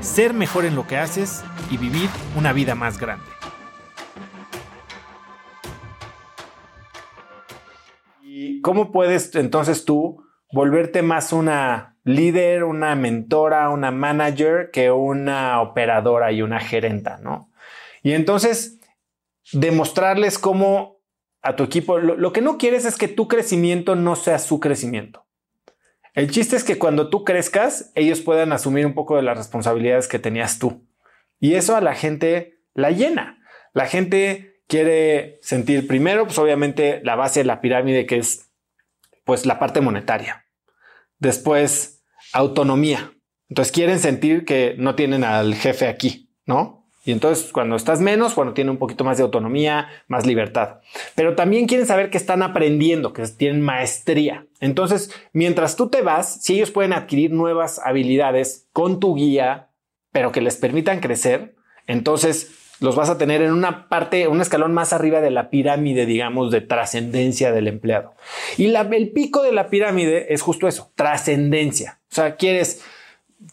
ser mejor en lo que haces y vivir una vida más grande. ¿Y cómo puedes entonces tú volverte más una líder, una mentora, una manager que una operadora y una gerenta, ¿no? Y entonces demostrarles cómo a tu equipo, lo, lo que no quieres es que tu crecimiento no sea su crecimiento. El chiste es que cuando tú crezcas, ellos puedan asumir un poco de las responsabilidades que tenías tú. Y eso a la gente la llena. La gente quiere sentir primero, pues obviamente la base de la pirámide que es pues la parte monetaria. Después, autonomía. Entonces quieren sentir que no tienen al jefe aquí, ¿no? Y entonces cuando estás menos, bueno, tiene un poquito más de autonomía, más libertad. Pero también quieren saber que están aprendiendo, que tienen maestría. Entonces, mientras tú te vas, si ellos pueden adquirir nuevas habilidades con tu guía, pero que les permitan crecer, entonces los vas a tener en una parte, un escalón más arriba de la pirámide, digamos, de trascendencia del empleado. Y el pico de la pirámide es justo eso, trascendencia. O sea, quieres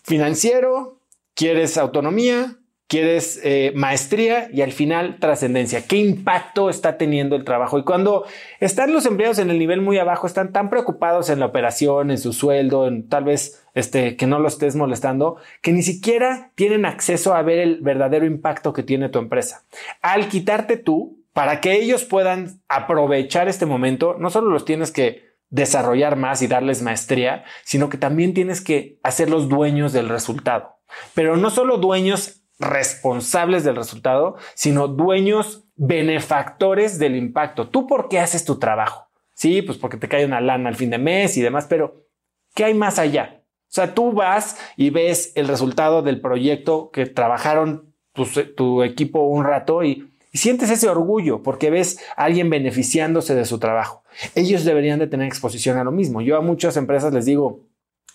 financiero, quieres autonomía, quieres eh, maestría y al final trascendencia. ¿Qué impacto está teniendo el trabajo? Y cuando están los empleados en el nivel muy abajo, están tan preocupados en la operación, en su sueldo, en tal vez este, que no lo estés molestando, que ni siquiera tienen acceso a ver el verdadero impacto que tiene tu empresa. Al quitarte tú, para que ellos puedan aprovechar este momento, no solo los tienes que desarrollar más y darles maestría, sino que también tienes que hacerlos dueños del resultado. Pero no solo dueños responsables del resultado, sino dueños benefactores del impacto. ¿Tú por qué haces tu trabajo? Sí, pues porque te cae una lana al fin de mes y demás, pero ¿qué hay más allá? O sea, tú vas y ves el resultado del proyecto que trabajaron tu, equipo un rato y, y sientes ese orgullo porque ves a alguien beneficiándose de su trabajo. Ellos deberían de tener exposición a lo mismo. Yo a muchas empresas les digo,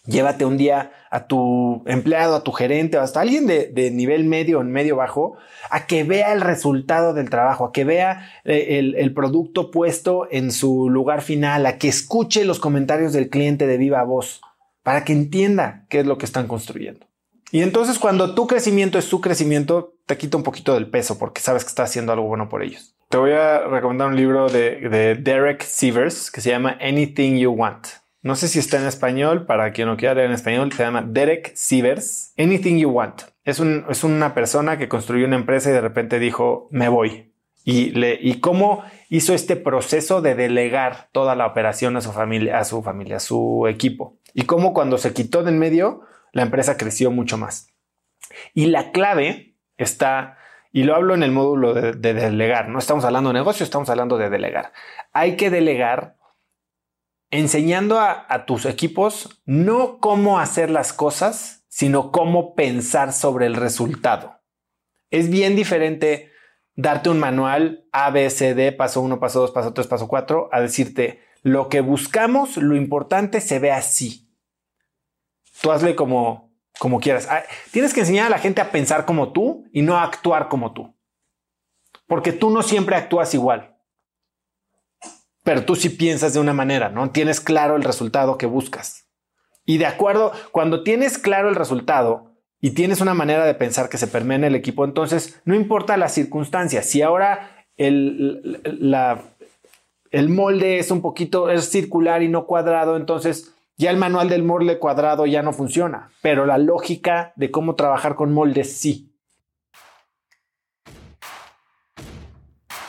Llévate un día a tu empleado, a tu gerente o hasta alguien de, nivel medio o medio bajo a que vea el resultado del trabajo, a que vea eh, el, producto puesto en su lugar final, a que escuche los comentarios del cliente de viva voz, para que entienda qué es lo que están construyendo. Y entonces cuando tu crecimiento es su crecimiento, te quita un poquito del peso porque sabes que estás haciendo algo bueno por ellos. Te voy a recomendar un libro de, de Derek Sievers que se llama Anything You Want. No sé si está en español, para quien no quiera leer en español, se llama Derek Sievers. Anything You Want. Es, un, es una persona que construyó una empresa y de repente dijo, me voy. Y, le, y cómo hizo este proceso de delegar toda la operación a su familia, a su familia, a su equipo. Y cómo cuando se quitó de en medio, la empresa creció mucho más. Y la clave está, y lo hablo en el módulo de, de delegar, no estamos hablando de negocio, estamos hablando de delegar. Hay que delegar enseñando a, tus equipos no cómo hacer las cosas, sino cómo pensar sobre el resultado. Es bien diferente darte un manual A, B, C, D, paso 1, paso 2, paso 3, paso 4, a decirte lo que buscamos, lo importante se ve así. Tú hazle como, como quieras. Ah, tienes que enseñar a la gente a pensar como tú y no a actuar como tú. Porque tú no siempre actúas igual pero tú sí piensas de una manera, ¿no? Tienes claro el resultado que buscas. Y de acuerdo, cuando tienes claro el resultado y tienes una manera de pensar que se permea en el equipo, entonces no importa las circunstancias. Si ahora el, el molde es un poquito, es circular y no cuadrado, entonces ya el manual del molde cuadrado ya no funciona, pero la lógica de cómo trabajar con moldes sí.